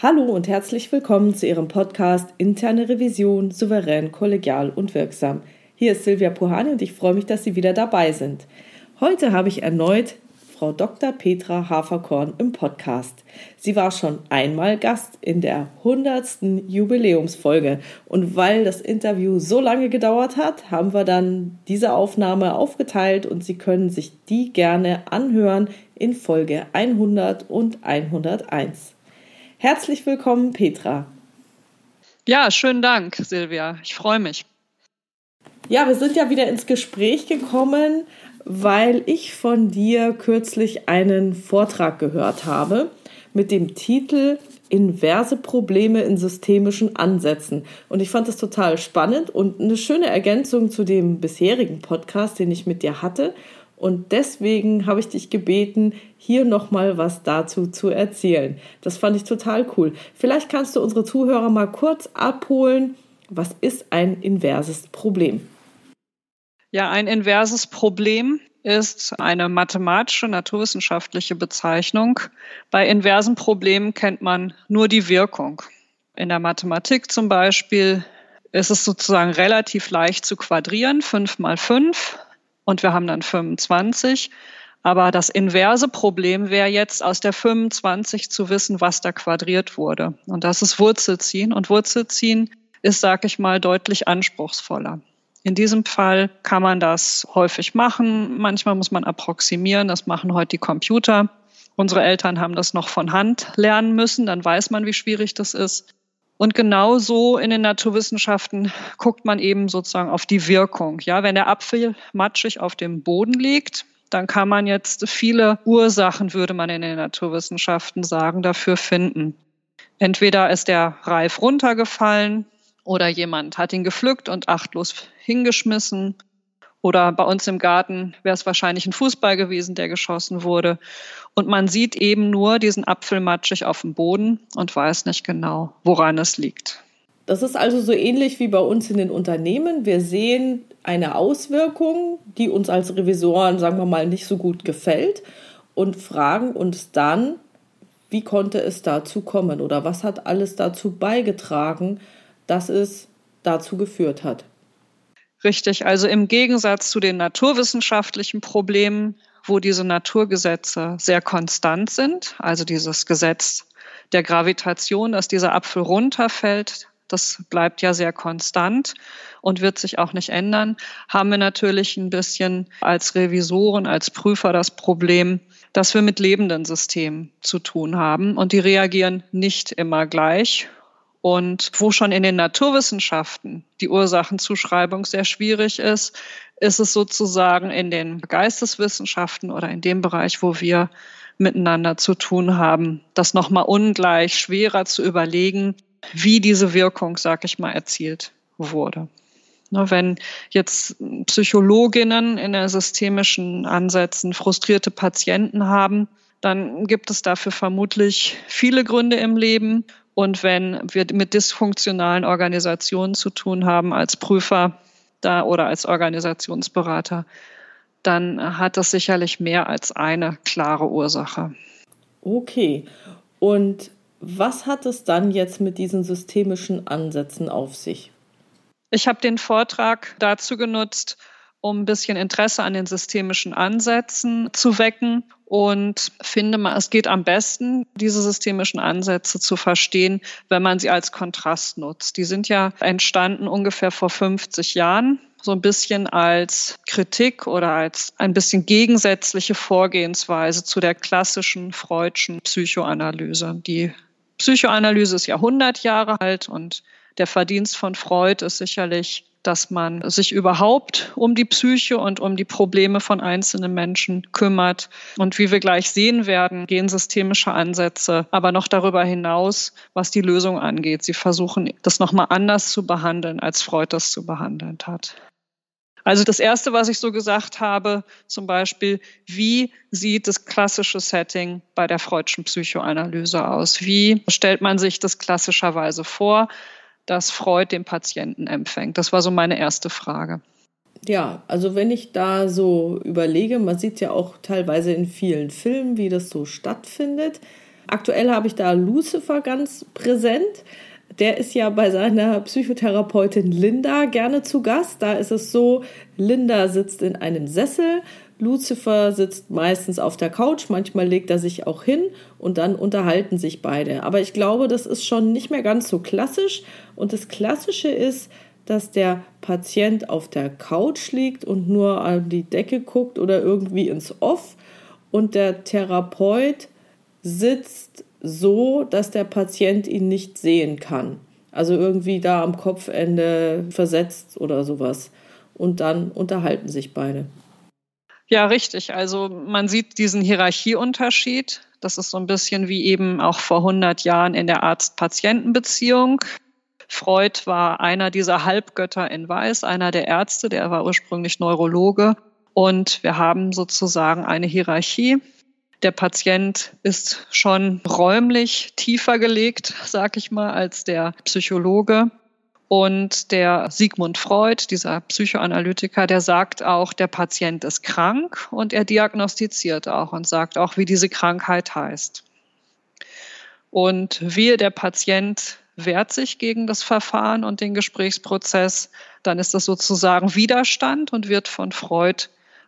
Hallo und herzlich willkommen zu Ihrem Podcast Interne Revision souverän, kollegial und wirksam. Hier ist Silvia Puhani und ich freue mich, dass Sie wieder dabei sind. Heute habe ich erneut Frau Dr. Petra Haferkorn im Podcast. Sie war schon einmal Gast in der 100. Jubiläumsfolge und weil das Interview so lange gedauert hat, haben wir dann diese Aufnahme aufgeteilt und Sie können sich die gerne anhören in Folge 100 und 101. Herzlich willkommen, Petra. Ja, schönen Dank, Silvia. Ich freue mich. Ja, wir sind ja wieder ins Gespräch gekommen, weil ich von dir kürzlich einen Vortrag gehört habe mit dem Titel Inverse Probleme in systemischen Ansätzen. Und ich fand das total spannend und eine schöne Ergänzung zu dem bisherigen Podcast, den ich mit dir hatte. Und deswegen habe ich dich gebeten, hier nochmal was dazu zu erzählen. Das fand ich total cool. Vielleicht kannst du unsere Zuhörer mal kurz abholen. Was ist ein inverses Problem? Ja, ein inverses Problem ist eine mathematische, naturwissenschaftliche Bezeichnung. Bei inversen Problemen kennt man nur die Wirkung. In der Mathematik zum Beispiel ist es sozusagen relativ leicht zu quadrieren, 5 mal 5 und wir haben dann 25. Aber das inverse Problem wäre jetzt aus der 25 zu wissen, was da quadriert wurde. Und das ist Wurzelziehen. Und Wurzelziehen ist, sag ich mal, deutlich anspruchsvoller. In diesem Fall kann man das häufig machen. Manchmal muss man approximieren. Das machen heute die Computer. Unsere Eltern haben das noch von Hand lernen müssen. Dann weiß man, wie schwierig das ist. Und genauso in den Naturwissenschaften guckt man eben sozusagen auf die Wirkung. Ja, wenn der Apfel matschig auf dem Boden liegt, dann kann man jetzt viele Ursachen, würde man in den Naturwissenschaften sagen, dafür finden. Entweder ist der reif runtergefallen oder jemand hat ihn gepflückt und achtlos hingeschmissen oder bei uns im Garten wäre es wahrscheinlich ein Fußball gewesen, der geschossen wurde. Und man sieht eben nur diesen Apfel matschig auf dem Boden und weiß nicht genau, woran es liegt. Das ist also so ähnlich wie bei uns in den Unternehmen. Wir sehen eine Auswirkung, die uns als Revisoren, sagen wir mal, nicht so gut gefällt und fragen uns dann, wie konnte es dazu kommen oder was hat alles dazu beigetragen, dass es dazu geführt hat. Richtig, also im Gegensatz zu den naturwissenschaftlichen Problemen, wo diese Naturgesetze sehr konstant sind, also dieses Gesetz der Gravitation, dass dieser Apfel runterfällt, das bleibt ja sehr konstant und wird sich auch nicht ändern, haben wir natürlich ein bisschen als Revisoren, als Prüfer das Problem, dass wir mit lebenden Systemen zu tun haben und die reagieren nicht immer gleich und wo schon in den Naturwissenschaften die Ursachenzuschreibung sehr schwierig ist, ist es sozusagen in den Geisteswissenschaften oder in dem Bereich, wo wir miteinander zu tun haben, das nochmal ungleich schwerer zu überlegen, wie diese Wirkung, sag ich mal, erzielt wurde. Wenn jetzt Psychologinnen in der systemischen Ansätzen frustrierte Patienten haben, dann gibt es dafür vermutlich viele Gründe im Leben. Und wenn wir mit dysfunktionalen Organisationen zu tun haben als Prüfer da oder als Organisationsberater, dann hat das sicherlich mehr als eine klare Ursache. Okay. Und was hat es dann jetzt mit diesen systemischen Ansätzen auf sich? Ich habe den Vortrag dazu genutzt, um ein bisschen Interesse an den systemischen Ansätzen zu wecken und finde mal, es geht am besten, diese systemischen Ansätze zu verstehen, wenn man sie als Kontrast nutzt. Die sind ja entstanden ungefähr vor 50 Jahren, so ein bisschen als Kritik oder als ein bisschen gegensätzliche Vorgehensweise zu der klassischen Freudschen Psychoanalyse. Die Psychoanalyse ist ja 100 Jahre alt und der Verdienst von Freud ist sicherlich dass man sich überhaupt um die Psyche und um die Probleme von einzelnen Menschen kümmert. Und wie wir gleich sehen werden, gehen systemische Ansätze aber noch darüber hinaus, was die Lösung angeht. Sie versuchen, das nochmal anders zu behandeln, als Freud das zu behandeln hat. Also das Erste, was ich so gesagt habe, zum Beispiel, wie sieht das klassische Setting bei der Freudschen Psychoanalyse aus? Wie stellt man sich das klassischerweise vor? Dass Freud den Patienten empfängt? Das war so meine erste Frage. Ja, also wenn ich da so überlege, man sieht ja auch teilweise in vielen Filmen, wie das so stattfindet. Aktuell habe ich da Lucifer ganz präsent. Der ist ja bei seiner Psychotherapeutin Linda gerne zu Gast. Da ist es so, Linda sitzt in einem Sessel, Lucifer sitzt meistens auf der Couch, manchmal legt er sich auch hin und dann unterhalten sich beide. Aber ich glaube, das ist schon nicht mehr ganz so klassisch. Und das Klassische ist, dass der Patient auf der Couch liegt und nur an die Decke guckt oder irgendwie ins Off und der Therapeut sitzt so, dass der Patient ihn nicht sehen kann. Also irgendwie da am Kopfende versetzt oder sowas. Und dann unterhalten sich beide. Ja, richtig. Also man sieht diesen Hierarchieunterschied. Das ist so ein bisschen wie eben auch vor 100 Jahren in der Arzt-Patienten-Beziehung. Freud war einer dieser Halbgötter in Weiß, einer der Ärzte, der war ursprünglich Neurologe. Und wir haben sozusagen eine Hierarchie. Der Patient ist schon räumlich tiefer gelegt, sag ich mal, als der Psychologe. Und der Sigmund Freud, dieser Psychoanalytiker, der sagt auch, der Patient ist krank und er diagnostiziert auch und sagt auch, wie diese Krankheit heißt. Und wir, der Patient wehrt sich gegen das Verfahren und den Gesprächsprozess, dann ist das sozusagen Widerstand und wird von Freud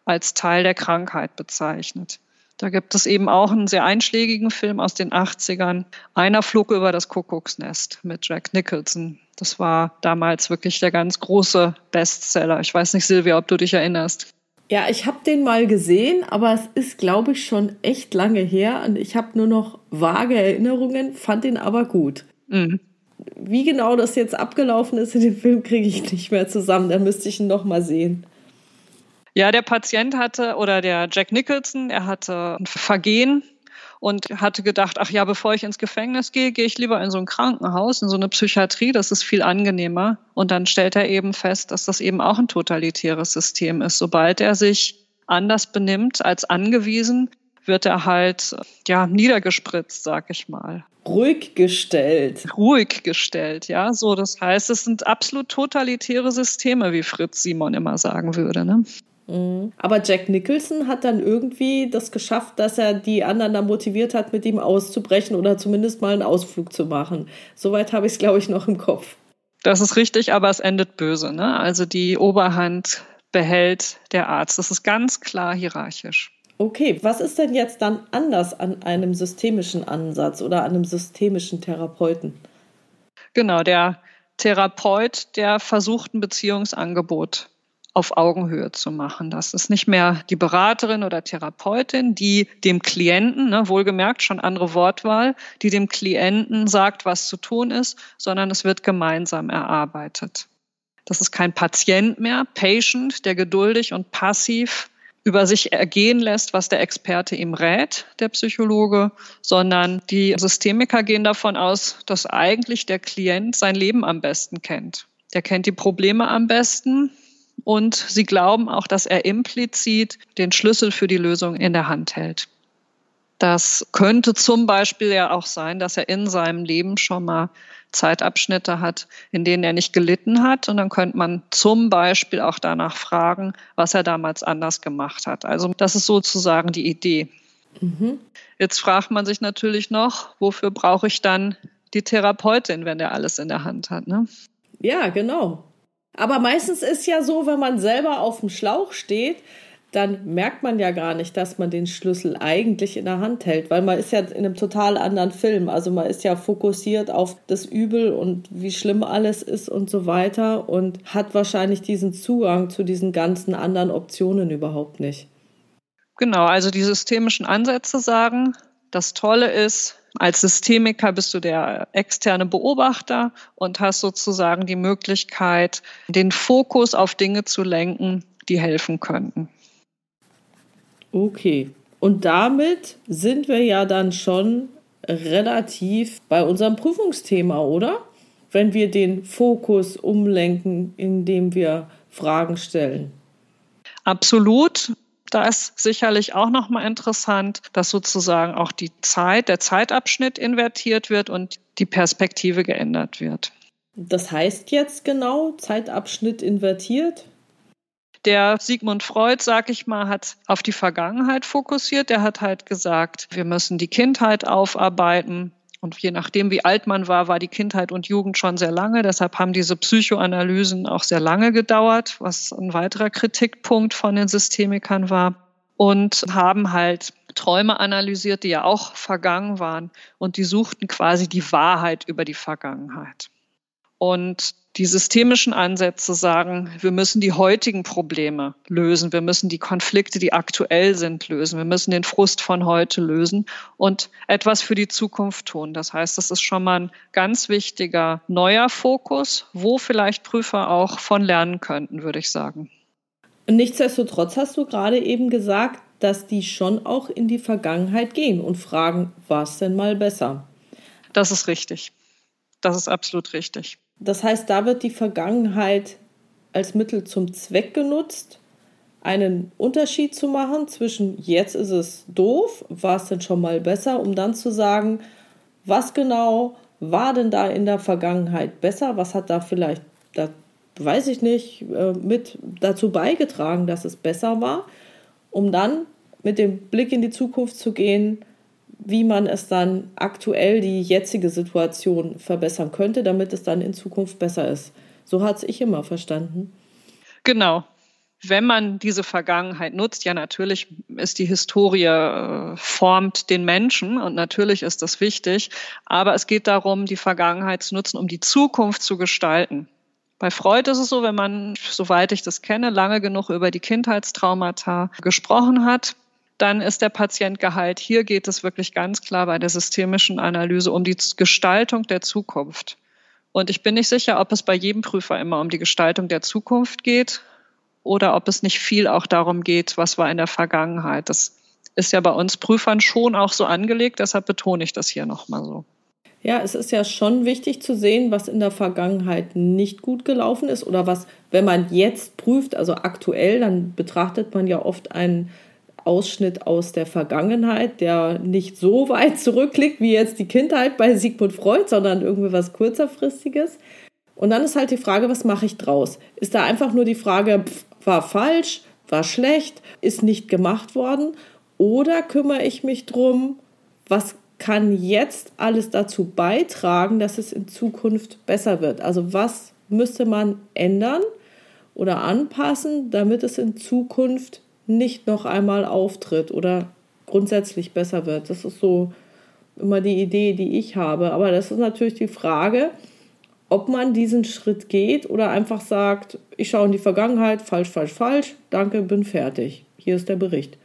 als Teil der Krankheit bezeichnet. Da gibt es eben auch einen sehr einschlägigen Film aus den 80ern. Einer flog über das Kuckucksnest mit Jack Nicholson. Das war damals wirklich der ganz große Bestseller. Ich weiß nicht, Silvia, ob du dich erinnerst. Ja, ich habe den mal gesehen, aber es ist, glaube ich, schon echt lange her und ich habe nur noch vage Erinnerungen, fand ihn aber gut. Mhm wie genau das jetzt abgelaufen ist in dem Film, kriege ich nicht mehr zusammen. Da müsste ich ihn noch mal sehen. Ja, der Patient hatte, oder der Jack Nicholson, er hatte ein Vergehen und hatte gedacht, ach ja, bevor ich ins Gefängnis gehe, gehe ich lieber in so ein Krankenhaus, in so eine Psychiatrie, das ist viel angenehmer. Und dann stellt er eben fest, dass das eben auch ein totalitäres System ist. Sobald er sich anders benimmt als angewiesen, wird er halt ja niedergespritzt, sag ich mal. Ruhig gestellt. Ruhig gestellt, ja. So, das heißt, es sind absolut totalitäre Systeme, wie Fritz Simon immer sagen würde. Ne? Mhm. Aber Jack Nicholson hat dann irgendwie das geschafft, dass er die anderen da motiviert hat, mit ihm auszubrechen oder zumindest mal einen Ausflug zu machen. Soweit habe ich es, glaube ich, noch im Kopf. Das ist richtig, aber es endet böse. Ne? Also die Oberhand behält der Arzt. Das ist ganz klar hierarchisch. Okay, was ist denn jetzt dann anders an einem systemischen Ansatz oder an einem systemischen Therapeuten? Genau, der Therapeut, der versucht ein Beziehungsangebot auf Augenhöhe zu machen. Das ist nicht mehr die Beraterin oder Therapeutin, die dem Klienten, ne, wohlgemerkt schon andere Wortwahl, die dem Klienten sagt, was zu tun ist, sondern es wird gemeinsam erarbeitet. Das ist kein Patient mehr, Patient, der geduldig und passiv über sich ergehen lässt, was der Experte ihm rät, der Psychologe, sondern die Systemiker gehen davon aus, dass eigentlich der Klient sein Leben am besten kennt. Der kennt die Probleme am besten und sie glauben auch, dass er implizit den Schlüssel für die Lösung in der Hand hält. Das könnte zum Beispiel ja auch sein, dass er in seinem Leben schon mal Zeitabschnitte hat, in denen er nicht gelitten hat. Und dann könnte man zum Beispiel auch danach fragen, was er damals anders gemacht hat. Also das ist sozusagen die Idee. Mhm. Jetzt fragt man sich natürlich noch, wofür brauche ich dann die Therapeutin, wenn der alles in der Hand hat? Ne? Ja, genau. Aber meistens ist ja so, wenn man selber auf dem Schlauch steht, dann merkt man ja gar nicht, dass man den Schlüssel eigentlich in der Hand hält, weil man ist ja in einem total anderen Film. Also man ist ja fokussiert auf das Übel und wie schlimm alles ist und so weiter und hat wahrscheinlich diesen Zugang zu diesen ganzen anderen Optionen überhaupt nicht. Genau, also die systemischen Ansätze sagen, das Tolle ist, als Systemiker bist du der externe Beobachter und hast sozusagen die Möglichkeit, den Fokus auf Dinge zu lenken, die helfen könnten. Okay. Und damit sind wir ja dann schon relativ bei unserem Prüfungsthema, oder? Wenn wir den Fokus umlenken, indem wir Fragen stellen. Absolut. Da ist sicherlich auch nochmal interessant, dass sozusagen auch die Zeit, der Zeitabschnitt invertiert wird und die Perspektive geändert wird. Das heißt jetzt genau, Zeitabschnitt invertiert? Der Sigmund Freud, sag ich mal, hat auf die Vergangenheit fokussiert. Der hat halt gesagt, wir müssen die Kindheit aufarbeiten. Und je nachdem, wie alt man war, war die Kindheit und Jugend schon sehr lange. Deshalb haben diese Psychoanalysen auch sehr lange gedauert, was ein weiterer Kritikpunkt von den Systemikern war. Und haben halt Träume analysiert, die ja auch vergangen waren. Und die suchten quasi die Wahrheit über die Vergangenheit. Und die systemischen Ansätze sagen, wir müssen die heutigen Probleme lösen, wir müssen die Konflikte, die aktuell sind, lösen, wir müssen den Frust von heute lösen und etwas für die Zukunft tun. Das heißt, das ist schon mal ein ganz wichtiger neuer Fokus, wo vielleicht Prüfer auch von lernen könnten, würde ich sagen. Nichtsdestotrotz hast du gerade eben gesagt, dass die schon auch in die Vergangenheit gehen und fragen, war es denn mal besser? Das ist richtig. Das ist absolut richtig. Das heißt, da wird die Vergangenheit als Mittel zum Zweck genutzt, einen Unterschied zu machen zwischen jetzt ist es doof, war es denn schon mal besser, um dann zu sagen, was genau war denn da in der Vergangenheit besser, was hat da vielleicht, da weiß ich nicht, äh, mit dazu beigetragen, dass es besser war, um dann mit dem Blick in die Zukunft zu gehen, wie man es dann aktuell die jetzige Situation verbessern könnte, damit es dann in Zukunft besser ist. So hat es ich immer verstanden. Genau. Wenn man diese Vergangenheit nutzt, ja natürlich ist die Historie äh, formt den Menschen und natürlich ist das wichtig, aber es geht darum, die Vergangenheit zu nutzen, um die Zukunft zu gestalten. Bei Freud ist es so, wenn man, soweit ich das kenne, lange genug über die Kindheitstraumata gesprochen hat, dann ist der Patient geheilt. Hier geht es wirklich ganz klar bei der systemischen Analyse um die Gestaltung der Zukunft. Und ich bin nicht sicher, ob es bei jedem Prüfer immer um die Gestaltung der Zukunft geht oder ob es nicht viel auch darum geht, was war in der Vergangenheit. Das ist ja bei uns Prüfern schon auch so angelegt, deshalb betone ich das hier nochmal so. Ja, es ist ja schon wichtig zu sehen, was in der Vergangenheit nicht gut gelaufen ist oder was, wenn man jetzt prüft, also aktuell, dann betrachtet man ja oft einen Ausschnitt aus der Vergangenheit, der nicht so weit zurückliegt wie jetzt die Kindheit bei Sigmund Freud, sondern irgendwie was kurzerfristiges. Und dann ist halt die Frage, was mache ich draus? Ist da einfach nur die Frage, pff, war falsch, war schlecht, ist nicht gemacht worden? Oder kümmere ich mich drum, was kann jetzt alles dazu beitragen, dass es in Zukunft besser wird? Also was müsste man ändern oder anpassen, damit es in Zukunft nicht noch einmal auftritt oder grundsätzlich besser wird. Das ist so immer die Idee, die ich habe. Aber das ist natürlich die Frage, ob man diesen Schritt geht oder einfach sagt, ich schaue in die Vergangenheit, falsch, falsch, falsch, danke, bin fertig. Hier ist der Bericht.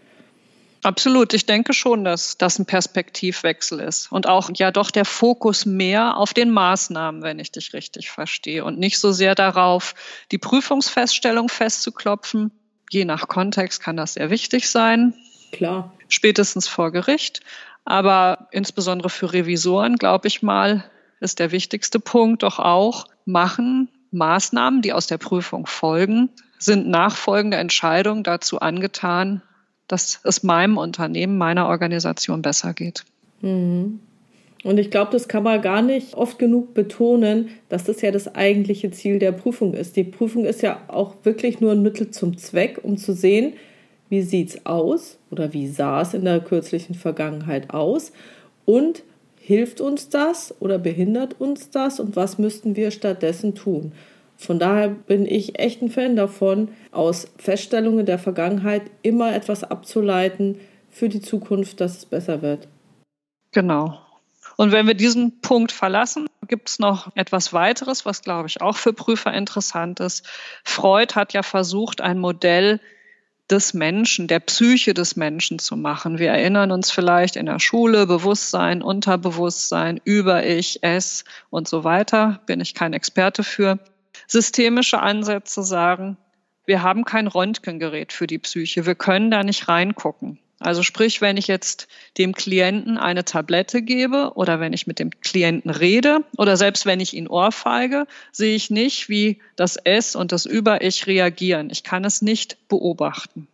Absolut. Ich denke schon, dass das ein Perspektivwechsel ist. Und auch ja doch der Fokus mehr auf den Maßnahmen, wenn ich dich richtig verstehe. Und nicht so sehr darauf, die Prüfungsfeststellung festzuklopfen, je nach Kontext kann das sehr wichtig sein. Klar. Spätestens vor Gericht. Aber insbesondere für Revisoren, glaube ich mal, ist der wichtigste Punkt doch auch, machen Maßnahmen, die aus der Prüfung folgen, sind nachfolgende Entscheidungen dazu angetan, dass es meinem Unternehmen, meiner Organisation besser geht. Mhm. Und ich glaube, das kann man gar nicht oft genug betonen, dass das ja das eigentliche Ziel der Prüfung ist. Die Prüfung ist ja auch wirklich nur ein Mittel zum Zweck, um zu sehen, wie sieht es aus oder wie sah es in der kürzlichen Vergangenheit aus und hilft uns das oder behindert uns das und was müssten wir stattdessen tun. Von daher bin ich echt ein Fan davon, aus Feststellungen der Vergangenheit immer etwas abzuleiten für die Zukunft, dass es besser wird. Genau. Und wenn wir diesen Punkt verlassen, gibt es noch etwas weiteres, was, glaube ich, auch für Prüfer interessant ist. Freud hat ja versucht, ein Modell des Menschen, der Psyche des Menschen zu machen. Wir erinnern uns vielleicht in der Schule, Bewusstsein, Unterbewusstsein, Über-Ich, Es und so weiter. Bin ich kein Experte für. Systemische Ansätze sagen, wir haben kein Röntgengerät für die Psyche. Wir können da nicht reingucken. Also sprich, wenn ich jetzt dem Klienten eine Tablette gebe oder wenn ich mit dem Klienten rede oder selbst wenn ich ihn ohrfeige, sehe ich nicht, wie das Es und das Über-Ich reagieren. Ich kann es nicht beobachten.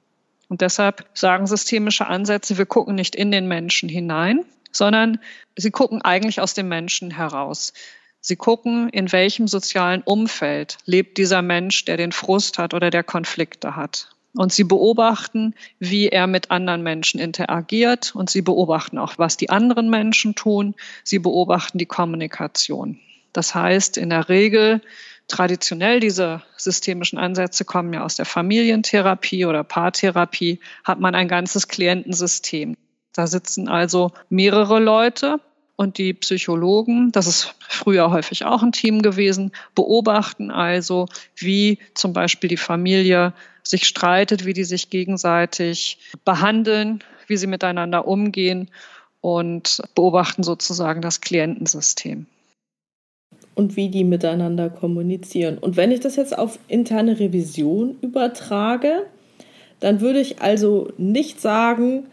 Und deshalb sagen systemische Ansätze, wir gucken nicht in den Menschen hinein, sondern sie gucken eigentlich aus dem Menschen heraus. Sie gucken, in welchem sozialen Umfeld lebt dieser Mensch, der den Frust hat oder der Konflikte hat. Und sie beobachten, wie er mit anderen Menschen interagiert und sie beobachten auch, was die anderen Menschen tun. Sie beobachten die Kommunikation. Das heißt, in der Regel traditionell diese systemischen Ansätze kommen ja aus der Familientherapie oder Paartherapie, hat man ein ganzes Klientensystem. Da sitzen also mehrere Leute und die Psychologen, das ist früher häufig auch ein Team gewesen, beobachten also, wie zum Beispiel die Familie sich streitet, wie die sich gegenseitig behandeln, wie sie miteinander umgehen und beobachten sozusagen das Klientensystem und wie die miteinander kommunizieren. Und wenn ich das jetzt auf interne Revision übertrage, dann würde ich also nicht sagen,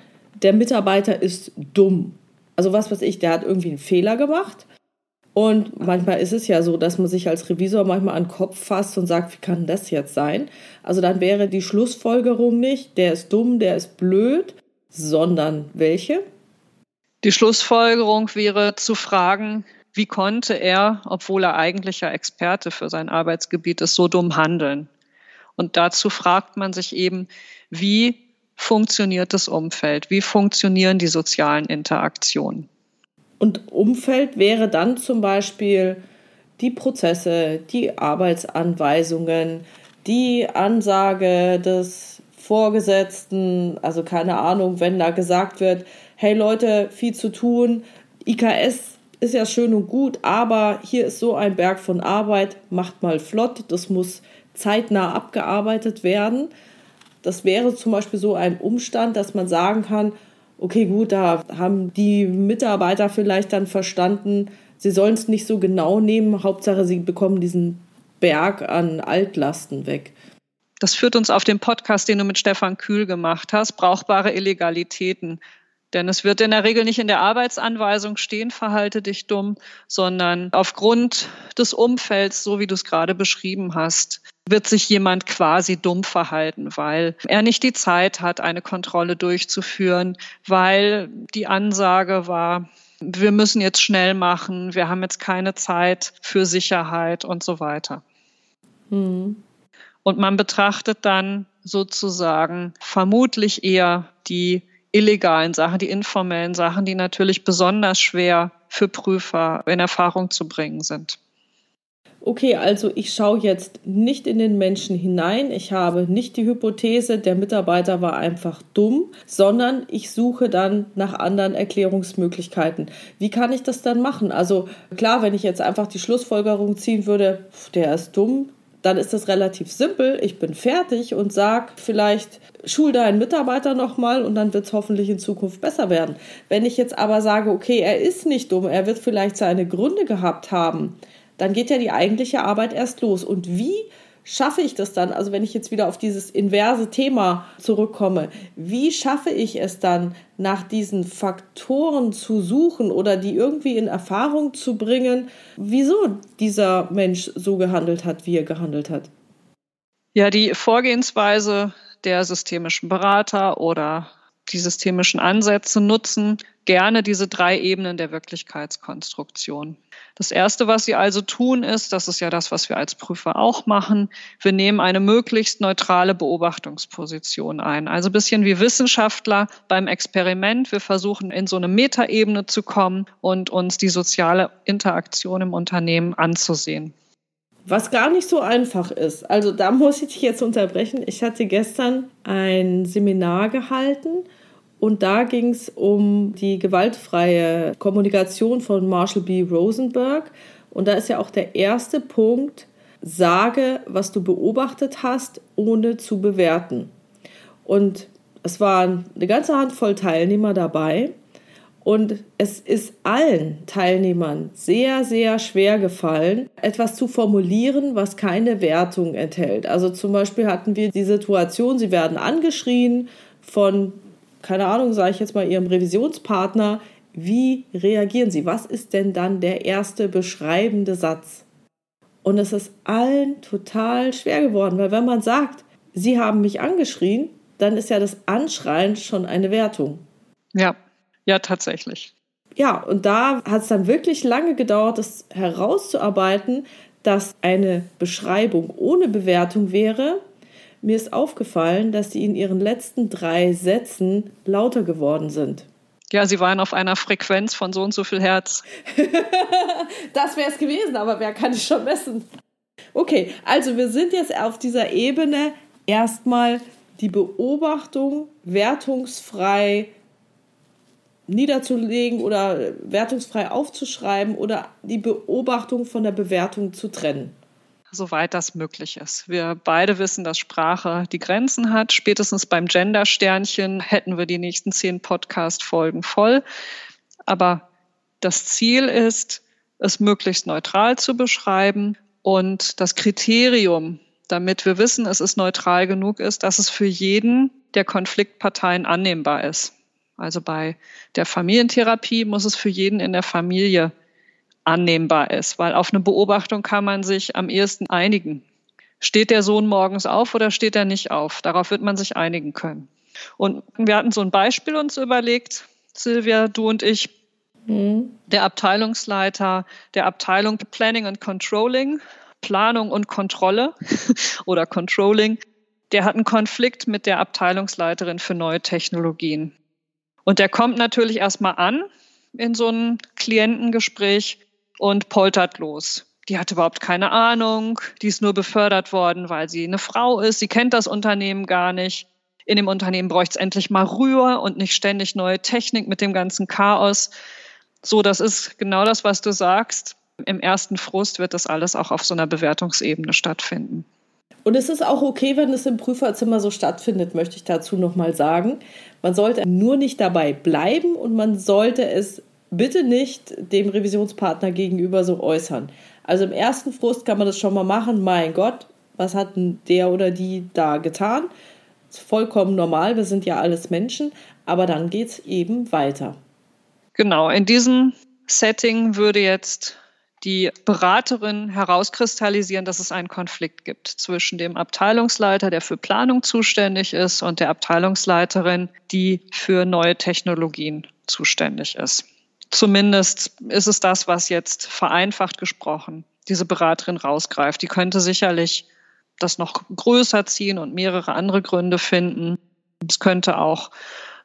der Mitarbeiter ist dumm. Also was weiß ich, der hat irgendwie einen Fehler gemacht. Und manchmal ist es ja so, dass man sich als Revisor manchmal an den Kopf fasst und sagt, wie kann das jetzt sein? Also dann wäre die Schlussfolgerung nicht, der ist dumm, der ist blöd, sondern welche? Die Schlussfolgerung wäre zu fragen, wie konnte er, obwohl er eigentlicher Experte für sein Arbeitsgebiet ist, so dumm handeln? Und dazu fragt man sich eben, wie funktioniert das Umfeld? Wie funktionieren die sozialen Interaktionen? Und Umfeld wäre dann zum Beispiel die Prozesse, die Arbeitsanweisungen, die Ansage des Vorgesetzten, also keine Ahnung, wenn da gesagt wird, hey Leute, viel zu tun, IKS ist ja schön und gut, aber hier ist so ein Berg von Arbeit, macht mal flott, das muss zeitnah abgearbeitet werden. Das wäre zum Beispiel so ein Umstand, dass man sagen kann, okay, gut, da haben die Mitarbeiter vielleicht dann verstanden, sie sollen es nicht so genau nehmen, Hauptsache sie bekommen diesen Berg an Altlasten weg. Das führt uns auf den Podcast, den du mit Stefan Kühl gemacht hast, brauchbare Illegalitäten. Denn es wird in der Regel nicht in der Arbeitsanweisung stehen, verhalte dich dumm, sondern aufgrund des Umfelds, so wie du es gerade beschrieben hast, wird sich jemand quasi dumm verhalten, weil er nicht die Zeit hat, eine Kontrolle durchzuführen, weil die Ansage war, wir müssen jetzt schnell machen, wir haben jetzt keine Zeit für Sicherheit und so weiter. Mhm. Und man betrachtet dann sozusagen vermutlich eher die illegalen Sachen, die informellen Sachen, die natürlich besonders schwer für Prüfer in Erfahrung zu bringen sind. Okay, also ich schaue jetzt nicht in den Menschen hinein. Ich habe nicht die Hypothese, der Mitarbeiter war einfach dumm, sondern ich suche dann nach anderen Erklärungsmöglichkeiten. Wie kann ich das dann machen? Also klar, wenn ich jetzt einfach die Schlussfolgerung ziehen würde, der ist dumm, dann ist das relativ simpel. Ich bin fertig und sage vielleicht, schul deinen Mitarbeiter nochmal und dann wird es hoffentlich in Zukunft besser werden. Wenn ich jetzt aber sage, okay, er ist nicht dumm, er wird vielleicht seine Gründe gehabt haben, dann geht ja die eigentliche Arbeit erst los. Und wie schaffe ich das dann? Also wenn ich jetzt wieder auf dieses inverse Thema zurückkomme, wie schaffe ich es dann, nach diesen Faktoren zu suchen oder die irgendwie in Erfahrung zu bringen, wieso dieser Mensch so gehandelt hat, wie er gehandelt hat? Ja, die Vorgehensweise der systemischen Berater oder die systemischen Ansätze nutzen gerne diese drei Ebenen der Wirklichkeitskonstruktion. Das Erste, was Sie also tun, ist, das ist ja das, was wir als Prüfer auch machen, wir nehmen eine möglichst neutrale Beobachtungsposition ein. Also ein bisschen wie Wissenschaftler beim Experiment. Wir versuchen in so eine Metaebene zu kommen und uns die soziale Interaktion im Unternehmen anzusehen. Was gar nicht so einfach ist. Also da muss ich dich jetzt unterbrechen. Ich hatte gestern ein Seminar gehalten und da ging es um die gewaltfreie Kommunikation von Marshall B. Rosenberg. Und da ist ja auch der erste Punkt, sage, was du beobachtet hast, ohne zu bewerten. Und es waren eine ganze Handvoll Teilnehmer dabei. Und es ist allen Teilnehmern sehr, sehr schwer gefallen, etwas zu formulieren, was keine Wertung enthält. Also zum Beispiel hatten wir die Situation, sie werden angeschrien von, keine Ahnung, sage ich jetzt mal, ihrem Revisionspartner. Wie reagieren sie? Was ist denn dann der erste beschreibende Satz? Und es ist allen total schwer geworden, weil wenn man sagt, sie haben mich angeschrien, dann ist ja das Anschreien schon eine Wertung. Ja, ja, tatsächlich. Ja, und da hat es dann wirklich lange gedauert, das herauszuarbeiten, dass eine Beschreibung ohne Bewertung wäre. Mir ist aufgefallen, dass sie in ihren letzten drei Sätzen lauter geworden sind. Ja, sie waren auf einer Frequenz von so und so viel Hertz. das wäre es gewesen, aber wer kann es schon messen? Okay, also wir sind jetzt auf dieser Ebene erstmal die Beobachtung wertungsfrei niederzulegen oder wertungsfrei aufzuschreiben oder die Beobachtung von der Bewertung zu trennen. Soweit das möglich ist. Wir beide wissen, dass Sprache die Grenzen hat. Spätestens beim Gender-Sternchen hätten wir die nächsten zehn Podcast-Folgen voll. Aber das Ziel ist, es möglichst neutral zu beschreiben und das Kriterium, damit wir wissen, es ist neutral genug ist, dass es für jeden der Konfliktparteien annehmbar ist. Also bei der Familientherapie muss es für jeden in der Familie annehmbar ist, weil auf eine Beobachtung kann man sich am ehesten einigen. Steht der Sohn morgens auf oder steht er nicht auf? Darauf wird man sich einigen können. Und wir hatten so ein Beispiel uns überlegt, Silvia, du und ich. Mhm. Der Abteilungsleiter der Abteilung Planning and Controlling, Planung und Kontrolle oder Controlling, der hat einen Konflikt mit der Abteilungsleiterin für neue Technologien. Und der kommt natürlich erstmal an in so ein Klientengespräch und poltert los. Die hat überhaupt keine Ahnung, die ist nur befördert worden, weil sie eine Frau ist, sie kennt das Unternehmen gar nicht. In dem Unternehmen bräuchte es endlich mal Ruhe und nicht ständig neue Technik mit dem ganzen Chaos. So, das ist genau das, was du sagst. Im ersten Frust wird das alles auch auf so einer Bewertungsebene stattfinden. Und es ist auch okay, wenn es im Prüferzimmer so stattfindet, möchte ich dazu nochmal sagen. Man sollte nur nicht dabei bleiben und man sollte es bitte nicht dem Revisionspartner gegenüber so äußern. Also im ersten Frust kann man das schon mal machen. Mein Gott, was hat denn der oder die da getan? Vollkommen normal, wir sind ja alles Menschen, aber dann geht es eben weiter. Genau, in diesem Setting würde jetzt die Beraterin herauskristallisieren, dass es einen Konflikt gibt zwischen dem Abteilungsleiter, der für Planung zuständig ist, und der Abteilungsleiterin, die für neue Technologien zuständig ist. Zumindest ist es das, was jetzt vereinfacht gesprochen diese Beraterin rausgreift. Die könnte sicherlich das noch größer ziehen und mehrere andere Gründe finden. Es könnte auch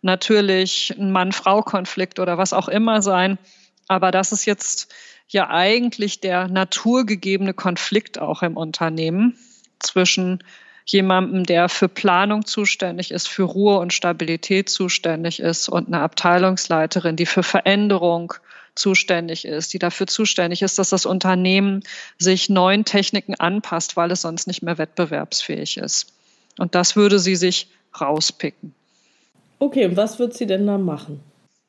natürlich ein Mann-Frau-Konflikt oder was auch immer sein. Aber das ist jetzt ja eigentlich der naturgegebene Konflikt auch im Unternehmen zwischen jemandem, der für Planung zuständig ist, für Ruhe und Stabilität zuständig ist und einer Abteilungsleiterin, die für Veränderung zuständig ist, die dafür zuständig ist, dass das Unternehmen sich neuen Techniken anpasst, weil es sonst nicht mehr wettbewerbsfähig ist. Und das würde sie sich rauspicken. Okay, und was wird sie denn da machen?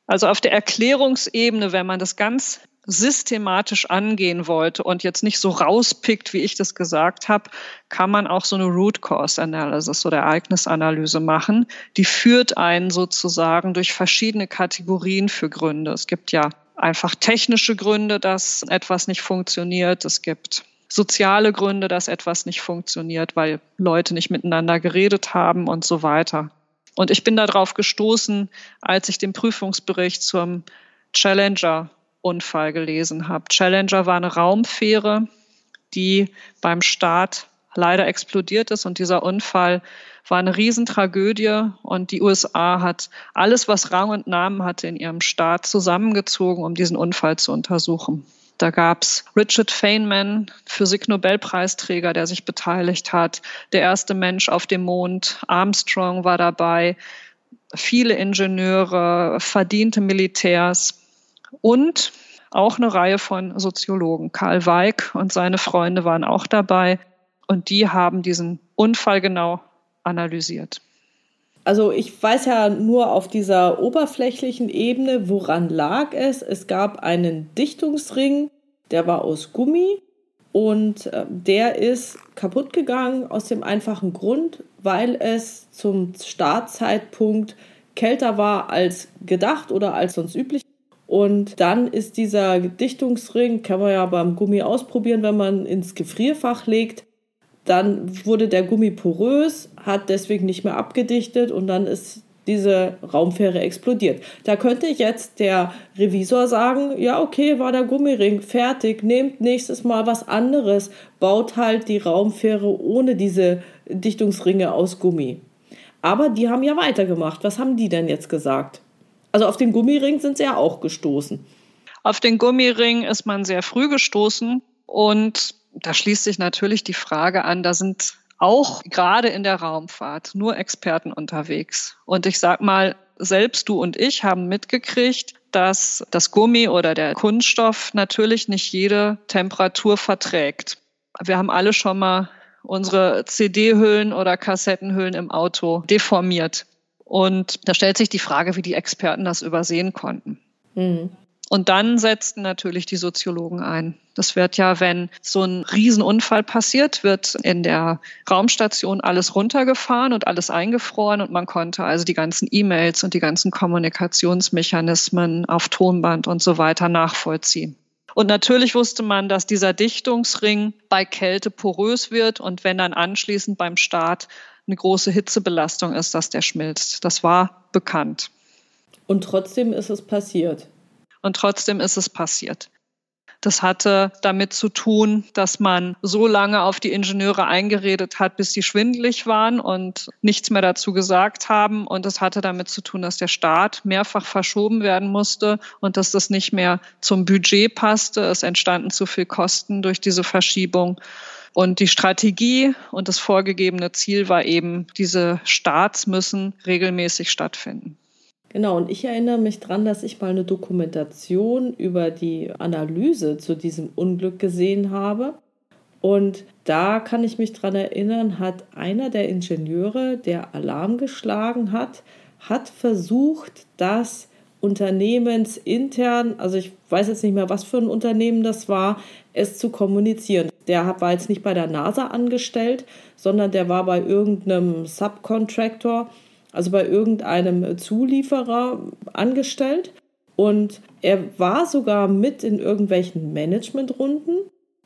Also auf der Erklärungsebene, wenn man das ganz systematisch angehen wollte und jetzt nicht so rauspickt, wie ich das gesagt habe, kann man auch so eine Root Cause Analysis oder Ereignisanalyse machen. Die führt einen sozusagen durch verschiedene Kategorien für Gründe. Es gibt ja einfach technische Gründe, dass etwas nicht funktioniert. Es gibt soziale Gründe, dass etwas nicht funktioniert, weil Leute nicht miteinander geredet haben und so weiter. Und ich bin darauf gestoßen, als ich den Prüfungsbericht zum Challenger Unfall gelesen habe. Challenger war eine Raumfähre, die beim Start leider explodiert ist und dieser Unfall war eine Riesentragödie und die USA hat alles, was Rang und Namen hatte in ihrem Staat zusammengezogen, um diesen Unfall zu untersuchen. Da gab's Richard Feynman, Physik-Nobelpreisträger, der sich beteiligt hat, der erste Mensch auf dem Mond, Armstrong war dabei, viele Ingenieure, verdiente Militärs. Und auch eine Reihe von Soziologen. Karl Weig und seine Freunde waren auch dabei und die haben diesen Unfall genau analysiert. Also ich weiß ja nur auf dieser oberflächlichen Ebene, woran lag es. Es gab einen Dichtungsring, der war aus Gummi und äh, der ist kaputt gegangen aus dem einfachen Grund, weil es zum Startzeitpunkt kälter war als gedacht oder als sonst üblich. Und dann ist dieser Dichtungsring, kann man ja beim Gummi ausprobieren, wenn man ins Gefrierfach legt. Dann wurde der Gummi porös, hat deswegen nicht mehr abgedichtet und dann ist diese Raumfähre explodiert. Da könnte jetzt der Revisor sagen, ja, okay, war der Gummiring fertig, nehmt nächstes Mal was anderes, baut halt die Raumfähre ohne diese Dichtungsringe aus Gummi. Aber die haben ja weitergemacht. Was haben die denn jetzt gesagt? Also auf den Gummiring sind sie ja auch gestoßen. Auf den Gummiring ist man sehr früh gestoßen und da schließt sich natürlich die Frage an, da sind auch gerade in der Raumfahrt nur Experten unterwegs. Und ich sag mal, selbst du und ich haben mitgekriegt, dass das Gummi oder der Kunststoff natürlich nicht jede Temperatur verträgt. Wir haben alle schon mal unsere CD-Hüllen oder Kassettenhüllen im Auto deformiert. Und da stellt sich die Frage, wie die Experten das übersehen konnten. Mhm. Und dann setzten natürlich die Soziologen ein. Das wird ja, wenn so ein Riesenunfall passiert, wird in der Raumstation alles runtergefahren und alles eingefroren und man konnte also die ganzen E-Mails und die ganzen Kommunikationsmechanismen auf Tonband und so weiter nachvollziehen. Und natürlich wusste man, dass dieser Dichtungsring bei Kälte porös wird und wenn dann anschließend beim Start eine große Hitzebelastung ist, dass der schmilzt. Das war bekannt. Und trotzdem ist es passiert. Und trotzdem ist es passiert. Das hatte damit zu tun, dass man so lange auf die Ingenieure eingeredet hat, bis sie schwindlig waren und nichts mehr dazu gesagt haben. Und es hatte damit zu tun, dass der Staat mehrfach verschoben werden musste und dass das nicht mehr zum Budget passte. Es entstanden zu viel Kosten durch diese Verschiebung. Und die Strategie und das vorgegebene Ziel war eben, diese Starts müssen regelmäßig stattfinden. Genau, und ich erinnere mich daran, dass ich mal eine Dokumentation über die Analyse zu diesem Unglück gesehen habe. Und da kann ich mich daran erinnern, hat einer der Ingenieure, der Alarm geschlagen hat, hat versucht, das unternehmensintern, also ich weiß jetzt nicht mehr, was für ein Unternehmen das war, es zu kommunizieren. Der war jetzt nicht bei der NASA angestellt, sondern der war bei irgendeinem Subcontractor also bei irgendeinem Zulieferer angestellt. Und er war sogar mit in irgendwelchen Managementrunden.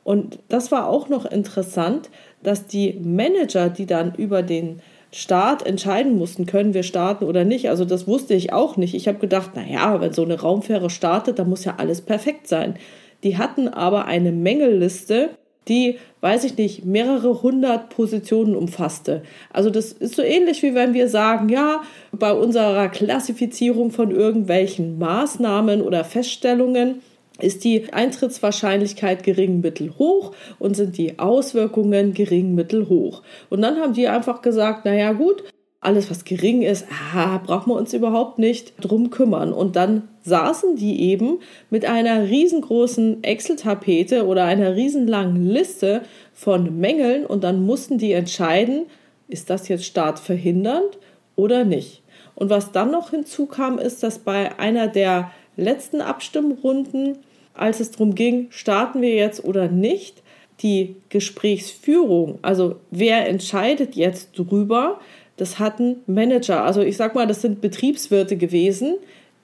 Und das war auch noch interessant, dass die Manager, die dann über den Start entscheiden mussten, können wir starten oder nicht. Also das wusste ich auch nicht. Ich habe gedacht, naja, wenn so eine Raumfähre startet, dann muss ja alles perfekt sein. Die hatten aber eine Mängelliste die, weiß ich nicht, mehrere hundert Positionen umfasste. Also das ist so ähnlich wie wenn wir sagen, ja, bei unserer Klassifizierung von irgendwelchen Maßnahmen oder Feststellungen ist die Eintrittswahrscheinlichkeit gering, mittel, hoch und sind die Auswirkungen gering, mittel, hoch. Und dann haben die einfach gesagt, naja gut, alles, was gering ist, ah, brauchen wir uns überhaupt nicht drum kümmern. Und dann saßen die eben mit einer riesengroßen Excel-Tapete oder einer riesenlangen Liste von Mängeln und dann mussten die entscheiden, ist das jetzt startverhindernd oder nicht. Und was dann noch hinzukam, ist, dass bei einer der letzten Abstimmrunden, als es darum ging, starten wir jetzt oder nicht, die Gesprächsführung, also wer entscheidet jetzt drüber, das hatten Manager, also ich sag mal, das sind Betriebswirte gewesen,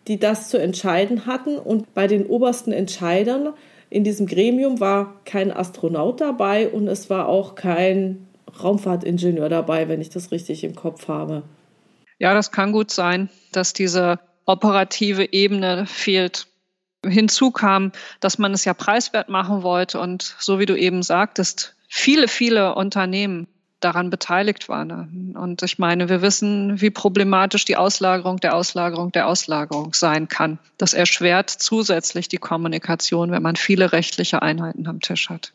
die das zu entscheiden hatten. Und bei den obersten Entscheidern in diesem Gremium war kein Astronaut dabei und es war auch kein Raumfahrtingenieur dabei, wenn ich das richtig im Kopf habe. Ja, das kann gut sein, dass diese operative Ebene fehlt. Hinzu kam, dass man es ja preiswert machen wollte und so wie du eben sagtest, viele, viele Unternehmen daran beteiligt waren. Und ich meine, wir wissen, wie problematisch die Auslagerung der Auslagerung der Auslagerung sein kann. Das erschwert zusätzlich die Kommunikation, wenn man viele rechtliche Einheiten am Tisch hat.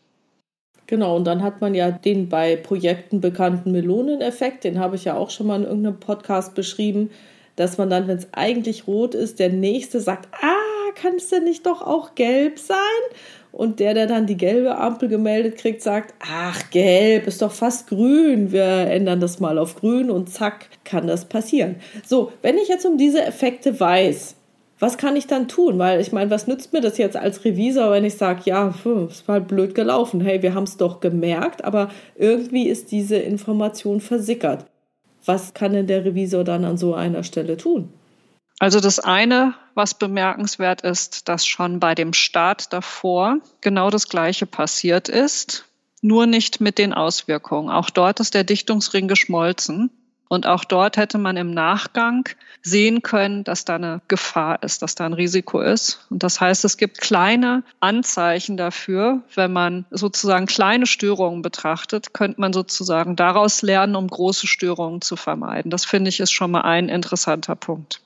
Genau, und dann hat man ja den bei Projekten bekannten Meloneneffekt, den habe ich ja auch schon mal in irgendeinem Podcast beschrieben, dass man dann, wenn es eigentlich rot ist, der nächste sagt, ah, kann es denn nicht doch auch gelb sein? Und der, der dann die gelbe Ampel gemeldet kriegt, sagt, ach, gelb ist doch fast grün. Wir ändern das mal auf grün und zack, kann das passieren. So, wenn ich jetzt um diese Effekte weiß, was kann ich dann tun? Weil ich meine, was nützt mir das jetzt als Revisor, wenn ich sage, ja, es war halt blöd gelaufen. Hey, wir haben es doch gemerkt, aber irgendwie ist diese Information versickert. Was kann denn der Revisor dann an so einer Stelle tun? Also das eine, was bemerkenswert ist, dass schon bei dem Start davor genau das Gleiche passiert ist, nur nicht mit den Auswirkungen. Auch dort ist der Dichtungsring geschmolzen Und auch dort hätte man im Nachgang sehen können, dass da eine Gefahr ist, dass da ein Risiko ist. Und das heißt, es gibt kleine Anzeichen dafür. Wenn man sozusagen kleine Störungen betrachtet, könnte man sozusagen daraus lernen, um große Störungen zu vermeiden. Das finde ich ist schon mal ein interessanter Punkt.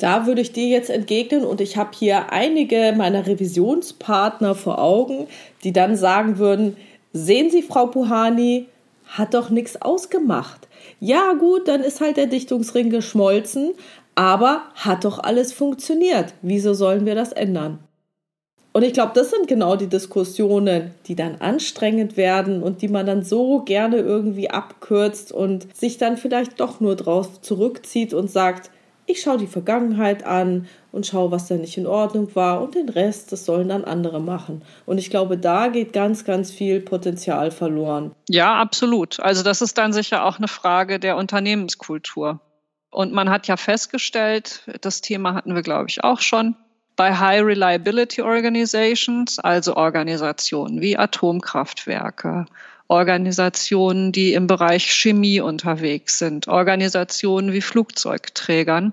Da würde ich dir jetzt entgegnen und ich habe hier einige meiner Revisionspartner vor Augen, die dann sagen würden, sehen Sie, Frau Puhani, hat doch nichts ausgemacht. Ja gut, dann ist halt der Dichtungsring geschmolzen, aber hat doch alles funktioniert. Wieso sollen wir das ändern? Und ich glaube, das sind genau die Diskussionen, die dann anstrengend werden und die man dann so gerne irgendwie abkürzt und sich dann vielleicht doch nur drauf zurückzieht und sagt, ich schaue die Vergangenheit an und schaue, was da nicht in Ordnung war und den Rest, das sollen dann andere machen. Und ich glaube, da geht ganz, ganz viel Potenzial verloren. Ja, absolut. Also das ist dann sicher auch eine Frage der Unternehmenskultur. Und man hat ja festgestellt, das Thema hatten wir, glaube ich, auch schon, bei High Reliability Organizations, also Organisationen wie Atomkraftwerke, Organisationen, die im Bereich Chemie unterwegs sind, Organisationen wie Flugzeugträgern,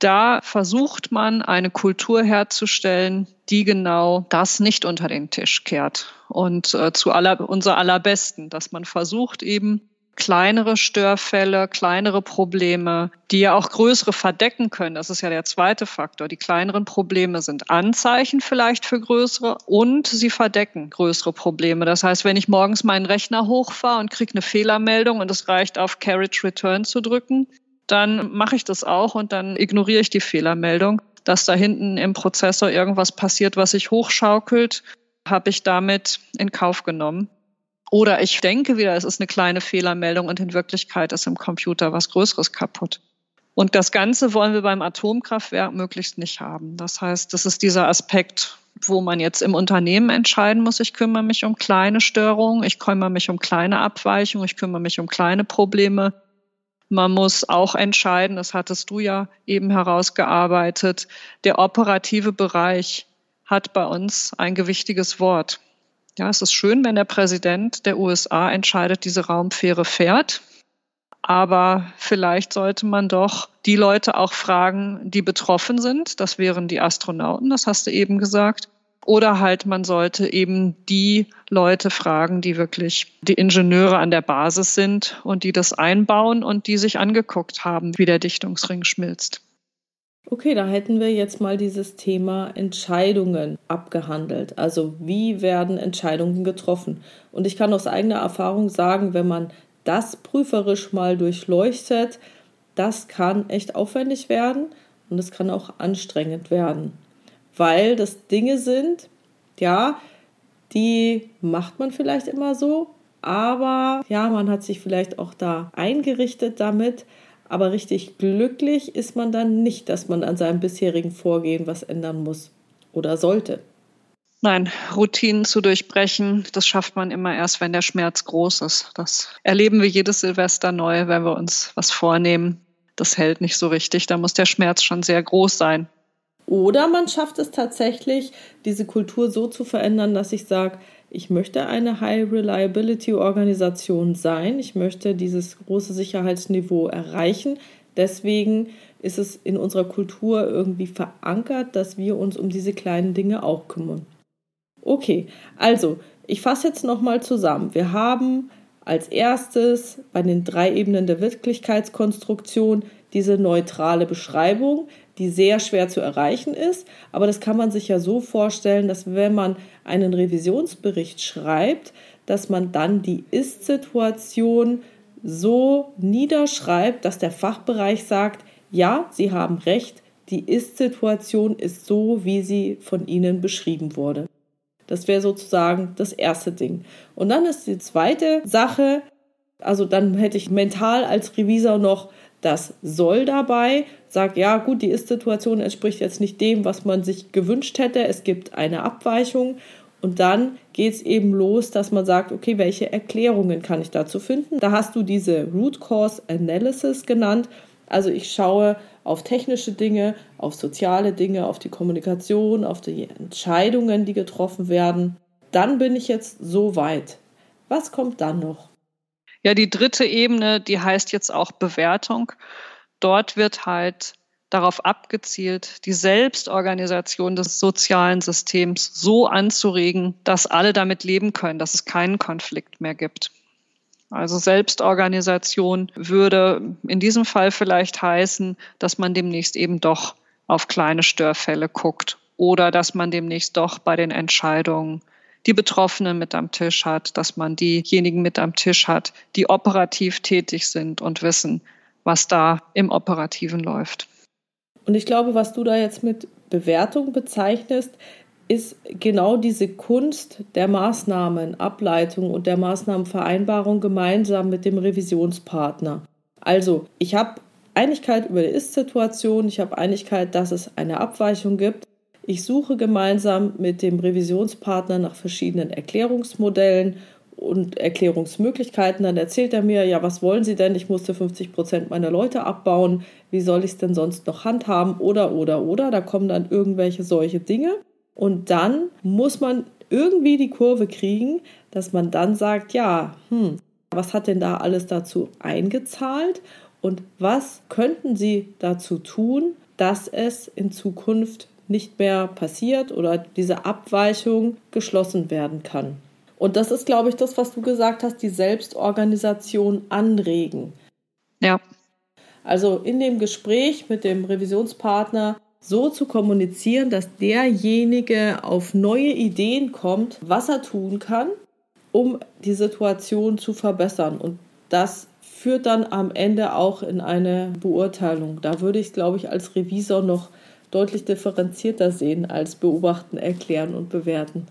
da versucht man eine Kultur herzustellen, die genau das nicht unter den Tisch kehrt. Und äh, zu aller, unser allerbesten, dass man versucht eben kleinere Störfälle, kleinere Probleme, die ja auch größere verdecken können. Das ist ja der zweite Faktor. Die kleineren Probleme sind Anzeichen vielleicht für größere und sie verdecken größere Probleme. Das heißt, wenn ich morgens meinen Rechner hochfahre und kriege eine Fehlermeldung und es reicht auf Carriage Return zu drücken, dann mache ich das auch und dann ignoriere ich die Fehlermeldung. Dass da hinten im Prozessor irgendwas passiert, was sich hochschaukelt, habe ich damit in Kauf genommen. Oder ich denke wieder, es ist eine kleine Fehlermeldung und in Wirklichkeit ist im Computer was Größeres kaputt. Und das Ganze wollen wir beim Atomkraftwerk möglichst nicht haben. Das heißt, das ist dieser Aspekt, wo man jetzt im Unternehmen entscheiden muss, ich kümmere mich um kleine Störungen, ich kümmere mich um kleine Abweichungen, ich kümmere mich um kleine Probleme man muss auch entscheiden, das hattest du ja eben herausgearbeitet, der operative Bereich hat bei uns ein gewichtiges Wort. Ja, es ist schön, wenn der Präsident der USA entscheidet, diese Raumfähre fährt. Aber vielleicht sollte man doch die Leute auch fragen, die betroffen sind. Das wären die Astronauten, das hast du eben gesagt. Oder halt, man sollte eben die Leute fragen, die wirklich die Ingenieure an der Basis sind und die das einbauen und die sich angeguckt haben, wie der Dichtungsring schmilzt. Okay, da hätten wir jetzt mal dieses Thema Entscheidungen abgehandelt. Also wie werden Entscheidungen getroffen? Und ich kann aus eigener Erfahrung sagen, wenn man das prüferisch mal durchleuchtet, das kann echt aufwendig werden und es kann auch anstrengend werden weil das Dinge sind, ja, die macht man vielleicht immer so, aber ja, man hat sich vielleicht auch da eingerichtet damit, aber richtig glücklich ist man dann nicht, dass man an seinem bisherigen Vorgehen was ändern muss oder sollte. Nein, Routinen zu durchbrechen, das schafft man immer erst, wenn der Schmerz groß ist. Das erleben wir jedes Silvester neu, wenn wir uns was vornehmen. Das hält nicht so richtig. Da muss der Schmerz schon sehr groß sein. Oder man schafft es tatsächlich, diese Kultur so zu verändern, dass ich sage, ich möchte eine High Reliability Organisation sein, ich möchte dieses große Sicherheitsniveau erreichen. Deswegen ist es in unserer Kultur irgendwie verankert, dass wir uns um diese kleinen Dinge auch kümmern. Okay, also ich fasse jetzt nochmal zusammen. Wir haben als erstes bei den drei Ebenen der Wirklichkeitskonstruktion diese neutrale Beschreibung, die sehr schwer zu erreichen ist. Aber das kann man sich ja so vorstellen, dass wenn man einen Revisionsbericht schreibt, dass man dann die Ist-Situation so niederschreibt, dass der Fachbereich sagt, ja, Sie haben recht, die Ist-Situation ist so, wie sie von Ihnen beschrieben wurde. Das wäre sozusagen das erste Ding. Und dann ist die zweite Sache, also dann hätte ich mental als Revisor noch das soll dabei, sagt, ja gut, die Ist-Situation entspricht jetzt nicht dem, was man sich gewünscht hätte, es gibt eine Abweichung und dann geht es eben los, dass man sagt, okay, welche Erklärungen kann ich dazu finden? Da hast du diese Root Cause Analysis genannt. Also ich schaue auf technische Dinge, auf soziale Dinge, auf die Kommunikation, auf die Entscheidungen, die getroffen werden. Dann bin ich jetzt so weit. Was kommt dann noch? Ja, die dritte Ebene, die heißt jetzt auch Bewertung. Dort wird halt darauf abgezielt, die Selbstorganisation des sozialen Systems so anzuregen, dass alle damit leben können, dass es keinen Konflikt mehr gibt. Also Selbstorganisation würde in diesem Fall vielleicht heißen, dass man demnächst eben doch auf kleine Störfälle guckt oder dass man demnächst doch bei den Entscheidungen die Betroffenen mit am Tisch hat, dass man diejenigen mit am Tisch hat, die operativ tätig sind und wissen, was da im Operativen läuft. Und ich glaube, was du da jetzt mit Bewertung bezeichnest, ist genau diese Kunst der Maßnahmenableitung und der Maßnahmenvereinbarung gemeinsam mit dem Revisionspartner. Also, ich habe Einigkeit über die Ist-Situation, ich habe Einigkeit, dass es eine Abweichung gibt. Ich suche gemeinsam mit dem Revisionspartner nach verschiedenen Erklärungsmodellen und Erklärungsmöglichkeiten. Dann erzählt er mir, ja, was wollen Sie denn? Ich musste 50 Prozent meiner Leute abbauen. Wie soll ich es denn sonst noch handhaben? Oder, oder, oder. Da kommen dann irgendwelche solche Dinge. Und dann muss man irgendwie die Kurve kriegen, dass man dann sagt, ja, hm, was hat denn da alles dazu eingezahlt? Und was könnten Sie dazu tun, dass es in Zukunft nicht mehr passiert oder diese Abweichung geschlossen werden kann? Und das ist, glaube ich, das, was du gesagt hast, die Selbstorganisation anregen. Ja. Also in dem Gespräch mit dem Revisionspartner so zu kommunizieren, dass derjenige auf neue Ideen kommt, was er tun kann, um die Situation zu verbessern. Und das führt dann am Ende auch in eine Beurteilung. Da würde ich, glaube ich, als Revisor noch deutlich differenzierter sehen als beobachten, erklären und bewerten.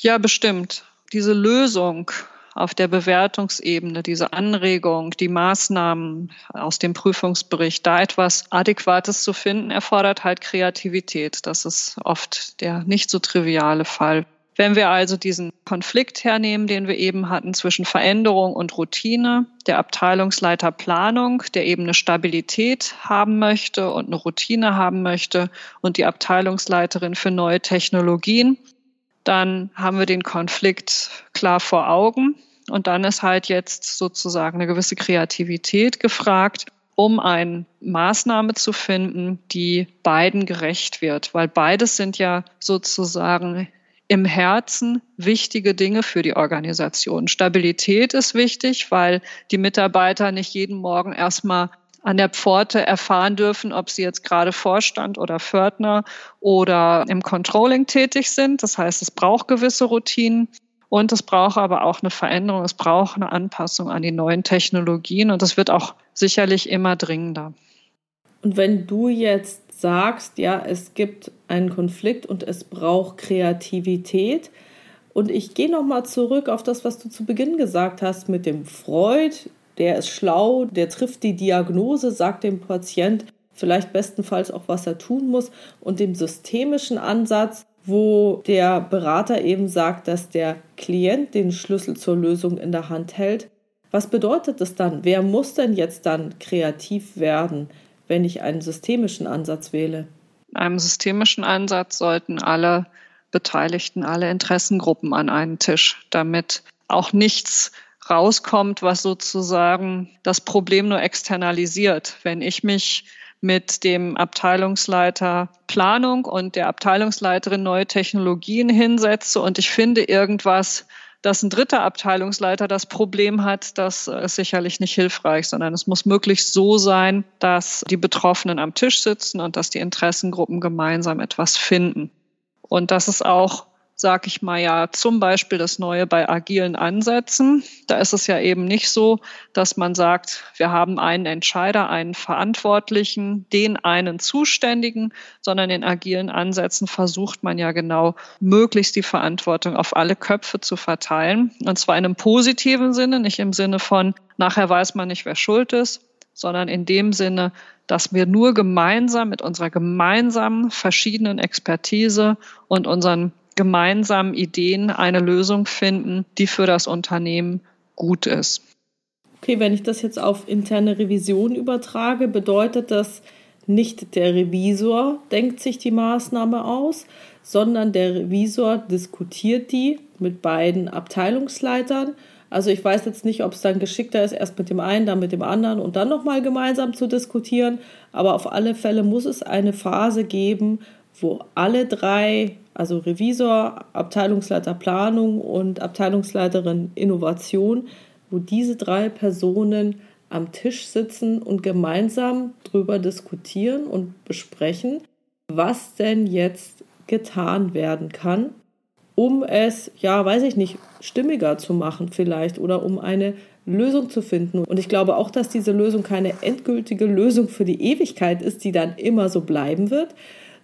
Ja, bestimmt diese Lösung auf der Bewertungsebene, diese Anregung, die Maßnahmen aus dem Prüfungsbericht, da etwas Adäquates zu finden, erfordert halt Kreativität. Das ist oft der nicht so triviale Fall. Wenn wir also diesen Konflikt hernehmen, den wir eben hatten zwischen Veränderung und Routine, der Abteilungsleiter Planung, der eben eine Stabilität haben möchte und eine Routine haben möchte und die Abteilungsleiterin für neue Technologien, dann haben wir den Konflikt klar vor Augen. Und dann ist halt jetzt sozusagen eine gewisse Kreativität gefragt, um eine Maßnahme zu finden, die beiden gerecht wird. Weil beides sind ja sozusagen im Herzen wichtige Dinge für die Organisation. Stabilität ist wichtig, weil die Mitarbeiter nicht jeden Morgen erstmal an der Pforte erfahren dürfen, ob sie jetzt gerade Vorstand oder Fördner oder im Controlling tätig sind. Das heißt, es braucht gewisse Routinen. Und es braucht aber auch eine Veränderung, es braucht eine Anpassung an die neuen Technologien und das wird auch sicherlich immer dringender. Und wenn du jetzt sagst, ja, es gibt einen Konflikt und es braucht Kreativität, und ich gehe nochmal zurück auf das, was du zu Beginn gesagt hast mit dem Freud, der ist schlau, der trifft die Diagnose, sagt dem Patient vielleicht bestenfalls auch, was er tun muss und dem systemischen Ansatz, wo der Berater eben sagt, dass der Klient den Schlüssel zur Lösung in der Hand hält. Was bedeutet das dann? Wer muss denn jetzt dann kreativ werden, wenn ich einen systemischen Ansatz wähle? In einem systemischen Ansatz sollten alle Beteiligten, alle Interessengruppen an einen Tisch, damit auch nichts rauskommt, was sozusagen das Problem nur externalisiert. Wenn ich mich mit dem Abteilungsleiter Planung und der Abteilungsleiterin neue Technologien hinsetze und ich finde irgendwas, dass ein dritter Abteilungsleiter das Problem hat, das ist sicherlich nicht hilfreich, sondern es muss möglichst so sein, dass die Betroffenen am Tisch sitzen und dass die Interessengruppen gemeinsam etwas finden. Und das ist auch sag ich mal ja, zum Beispiel das Neue bei agilen Ansätzen. Da ist es ja eben nicht so, dass man sagt, wir haben einen Entscheider, einen Verantwortlichen, den einen Zuständigen, sondern in agilen Ansätzen versucht man ja genau, möglichst die Verantwortung auf alle Köpfe zu verteilen. Und zwar in einem positiven Sinne, nicht im Sinne von, nachher weiß man nicht, wer schuld ist, sondern in dem Sinne, dass wir nur gemeinsam mit unserer gemeinsamen verschiedenen Expertise und unseren gemeinsamen Ideen eine Lösung finden, die für das Unternehmen gut ist. Okay, wenn ich das jetzt auf interne Revision übertrage, bedeutet das nicht der Revisor denkt sich die Maßnahme aus, sondern der Revisor diskutiert die mit beiden Abteilungsleitern. Also ich weiß jetzt nicht, ob es dann geschickter ist, erst mit dem einen, dann mit dem anderen und dann nochmal gemeinsam zu diskutieren. Aber auf alle Fälle muss es eine Phase geben, wo alle drei, also Revisor, Abteilungsleiter Planung und Abteilungsleiterin Innovation, wo diese drei Personen am Tisch sitzen und gemeinsam darüber diskutieren und besprechen, was denn jetzt getan werden kann, um es, ja, weiß ich nicht, stimmiger zu machen vielleicht oder um eine Lösung zu finden. Und ich glaube auch, dass diese Lösung keine endgültige Lösung für die Ewigkeit ist, die dann immer so bleiben wird,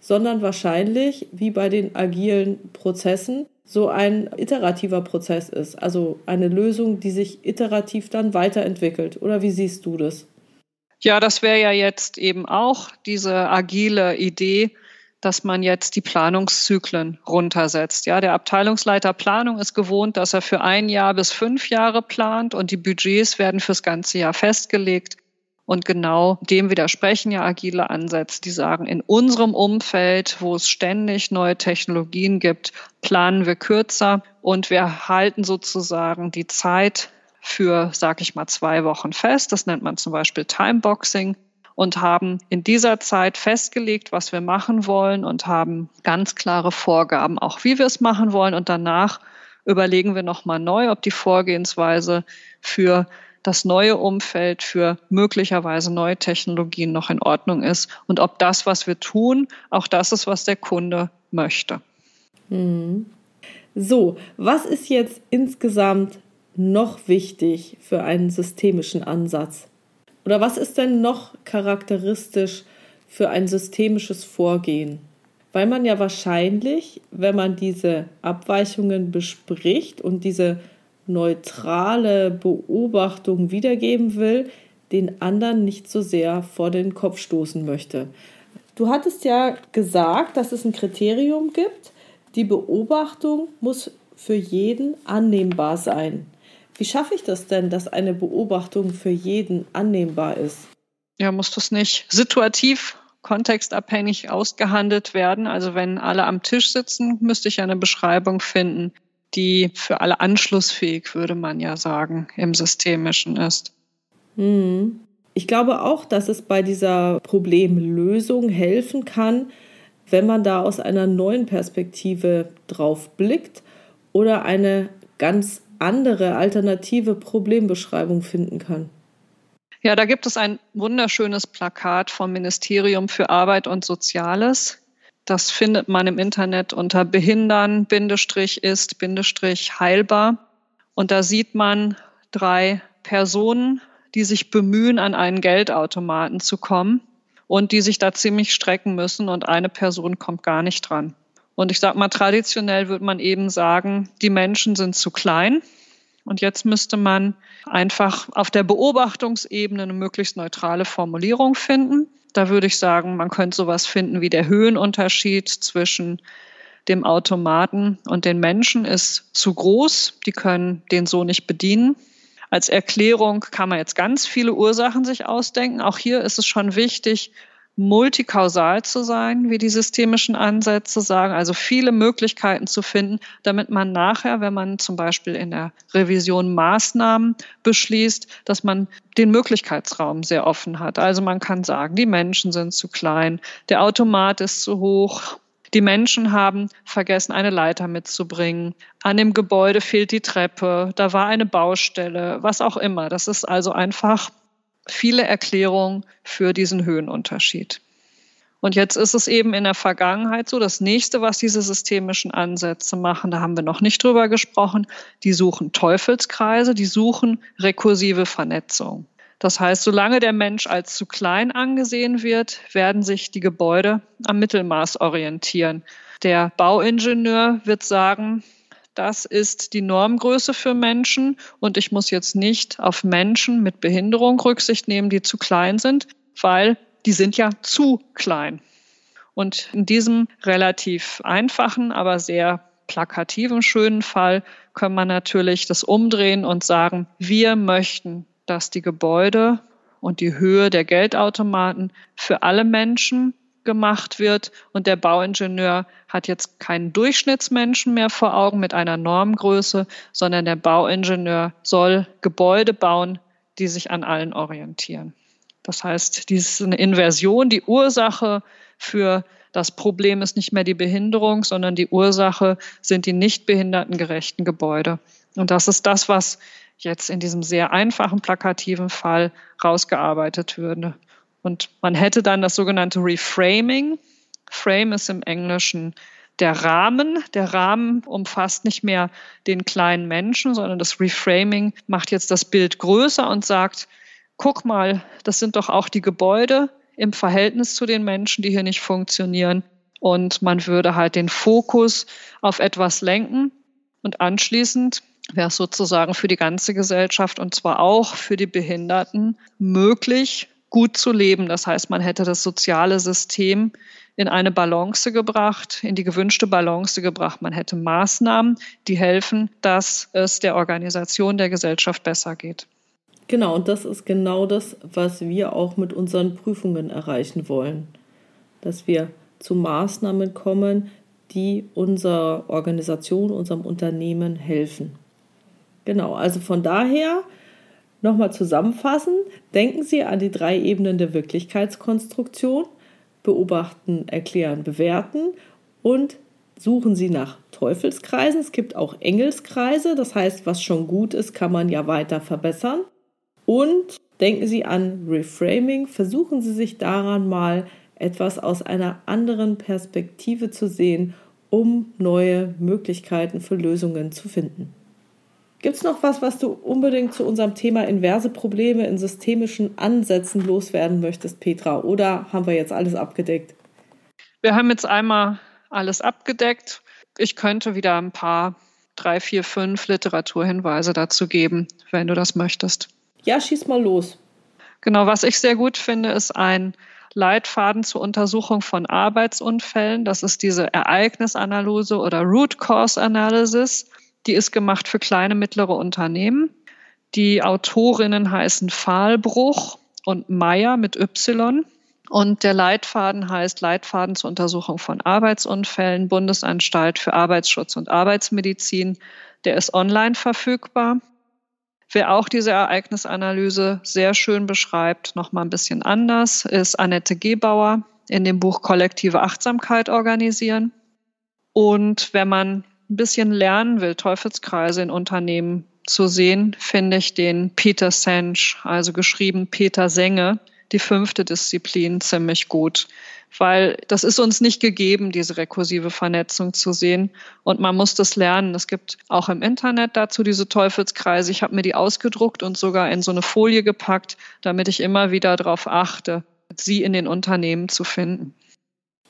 sondern wahrscheinlich, wie bei den agilen Prozessen, so ein iterativer Prozess ist. Also eine Lösung, die sich iterativ dann weiterentwickelt. Oder wie siehst du das? Ja, das wäre ja jetzt eben auch diese agile Idee, dass man jetzt die Planungszyklen runtersetzt. Ja, der Abteilungsleiter Planung ist gewohnt, dass er für ein Jahr bis fünf Jahre plant und die Budgets werden fürs ganze Jahr festgelegt. Und genau dem widersprechen ja agile Ansätze, die sagen, in unserem Umfeld, wo es ständig neue Technologien gibt, planen wir kürzer und wir halten sozusagen die Zeit für, sag ich mal, zwei Wochen fest. Das nennt man zum Beispiel Timeboxing und haben in dieser Zeit festgelegt, was wir machen wollen und haben ganz klare Vorgaben, auch wie wir es machen wollen. Und danach überlegen wir nochmal neu, ob die Vorgehensweise für das neue Umfeld für möglicherweise neue Technologien noch in Ordnung ist und ob das, was wir tun, auch das ist, was der Kunde möchte. Mhm. So, was ist jetzt insgesamt noch wichtig für einen systemischen Ansatz? Oder was ist denn noch charakteristisch für ein systemisches Vorgehen? Weil man ja wahrscheinlich, wenn man diese Abweichungen bespricht und diese neutrale Beobachtung wiedergeben will, den anderen nicht so sehr vor den Kopf stoßen möchte. Du hattest ja gesagt, dass es ein Kriterium gibt. Die Beobachtung muss für jeden annehmbar sein. Wie schaffe ich das denn, dass eine Beobachtung für jeden annehmbar ist? Ja, muss das nicht situativ kontextabhängig ausgehandelt werden. Also wenn alle am Tisch sitzen, müsste ich eine Beschreibung finden, die für alle anschlussfähig, würde man ja sagen, im Systemischen ist. Hm. Ich glaube auch, dass es bei dieser Problemlösung helfen kann, wenn man da aus einer neuen Perspektive drauf blickt oder eine ganz andere alternative Problembeschreibung finden kann. Ja, da gibt es ein wunderschönes Plakat vom Ministerium für Arbeit und Soziales. Das findet man im Internet unter behindern ist heilbar. Und da sieht man drei Personen, die sich bemühen, an einen Geldautomaten zu kommen und die sich da ziemlich strecken müssen und eine Person kommt gar nicht dran. Und ich sage mal, traditionell würde man eben sagen, die Menschen sind zu klein. Und jetzt müsste man einfach auf der Beobachtungsebene eine möglichst neutrale Formulierung finden. Da würde ich sagen, man könnte sowas finden wie der Höhenunterschied zwischen dem Automaten und den Menschen ist zu groß. Die können den so nicht bedienen. Als Erklärung kann man jetzt ganz viele Ursachen sich ausdenken. Auch hier ist es schon wichtig, multikausal zu sein, wie die systemischen Ansätze sagen, also viele Möglichkeiten zu finden, damit man nachher, wenn man zum Beispiel in der Revision Maßnahmen beschließt, dass man den Möglichkeitsraum sehr offen hat. Also man kann sagen, die Menschen sind zu klein, der Automat ist zu hoch, die Menschen haben vergessen, eine Leiter mitzubringen. An dem Gebäude fehlt die Treppe. Da war eine Baustelle, was auch immer. Das ist also einfach viele Erklärungen für diesen Höhenunterschied. Und jetzt ist es eben in der Vergangenheit so, das nächste, was diese systemischen Ansätze machen, da haben wir noch nicht drüber gesprochen, die suchen Teufelskreise, die suchen rekursive Vernetzung. Das heißt, solange der Mensch als zu klein angesehen wird, werden sich die Gebäude am Mittelmaß orientieren. Der Bauingenieur wird sagen, das ist die Normgröße für Menschen und ich muss jetzt nicht auf Menschen mit Behinderung Rücksicht nehmen, die zu klein sind, weil die sind ja zu klein. Und in diesem relativ einfachen, aber sehr plakativen, schönen Fall können wir natürlich das umdrehen und sagen, wir möchten, dass die Gebäude und die Höhe der Geldautomaten für alle Menschen gemacht wird und der Bauingenieur hat jetzt keinen Durchschnittsmenschen mehr vor Augen mit einer Normgröße, sondern der Bauingenieur soll Gebäude bauen, die sich an allen orientieren. Das heißt, dies ist eine Inversion. Die Ursache für das Problem ist nicht mehr die Behinderung, sondern die Ursache sind die nicht behindertengerechten Gebäude. Und das ist das, was jetzt in diesem sehr einfachen, plakativen Fall rausgearbeitet würde. Und man hätte dann das sogenannte Reframing. Frame ist im Englischen der Rahmen. Der Rahmen umfasst nicht mehr den kleinen Menschen, sondern das Reframing macht jetzt das Bild größer und sagt, guck mal, das sind doch auch die Gebäude im Verhältnis zu den Menschen, die hier nicht funktionieren. Und man würde halt den Fokus auf etwas lenken. Und anschließend wäre es sozusagen für die ganze Gesellschaft und zwar auch für die Behinderten möglich, gut zu leben. Das heißt, man hätte das soziale System in eine Balance gebracht, in die gewünschte Balance gebracht. Man hätte Maßnahmen, die helfen, dass es der Organisation der Gesellschaft besser geht. Genau, und das ist genau das, was wir auch mit unseren Prüfungen erreichen wollen. Dass wir zu Maßnahmen kommen, die unserer Organisation, unserem Unternehmen helfen. Genau, also von daher Nochmal zusammenfassen, denken Sie an die drei Ebenen der Wirklichkeitskonstruktion, beobachten, erklären, bewerten und suchen Sie nach Teufelskreisen. Es gibt auch Engelskreise, das heißt, was schon gut ist, kann man ja weiter verbessern. Und denken Sie an Reframing, versuchen Sie sich daran mal etwas aus einer anderen Perspektive zu sehen, um neue Möglichkeiten für Lösungen zu finden. Gibt es noch was, was du unbedingt zu unserem Thema inverse Probleme in systemischen Ansätzen loswerden möchtest, Petra? Oder haben wir jetzt alles abgedeckt? Wir haben jetzt einmal alles abgedeckt. Ich könnte wieder ein paar, drei, vier, fünf Literaturhinweise dazu geben, wenn du das möchtest. Ja, schieß mal los. Genau, was ich sehr gut finde, ist ein Leitfaden zur Untersuchung von Arbeitsunfällen. Das ist diese Ereignisanalyse oder Root Cause Analysis. Die ist gemacht für kleine, mittlere Unternehmen. Die Autorinnen heißen Fahlbruch und Meyer mit Y. Und der Leitfaden heißt Leitfaden zur Untersuchung von Arbeitsunfällen, Bundesanstalt für Arbeitsschutz und Arbeitsmedizin. Der ist online verfügbar. Wer auch diese Ereignisanalyse sehr schön beschreibt, noch mal ein bisschen anders, ist Annette Gebauer in dem Buch Kollektive Achtsamkeit organisieren. Und wenn man ein bisschen lernen will, Teufelskreise in Unternehmen zu sehen, finde ich den Peter Sensch, also geschrieben Peter Senge, die fünfte Disziplin, ziemlich gut. Weil das ist uns nicht gegeben, diese rekursive Vernetzung zu sehen. Und man muss das lernen. Es gibt auch im Internet dazu diese Teufelskreise. Ich habe mir die ausgedruckt und sogar in so eine Folie gepackt, damit ich immer wieder darauf achte, sie in den Unternehmen zu finden.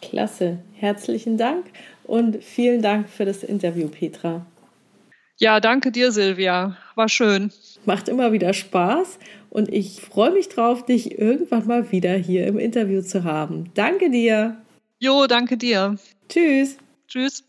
Klasse. Herzlichen Dank und vielen Dank für das Interview, Petra. Ja, danke dir, Silvia. War schön. Macht immer wieder Spaß und ich freue mich drauf, dich irgendwann mal wieder hier im Interview zu haben. Danke dir. Jo, danke dir. Tschüss. Tschüss.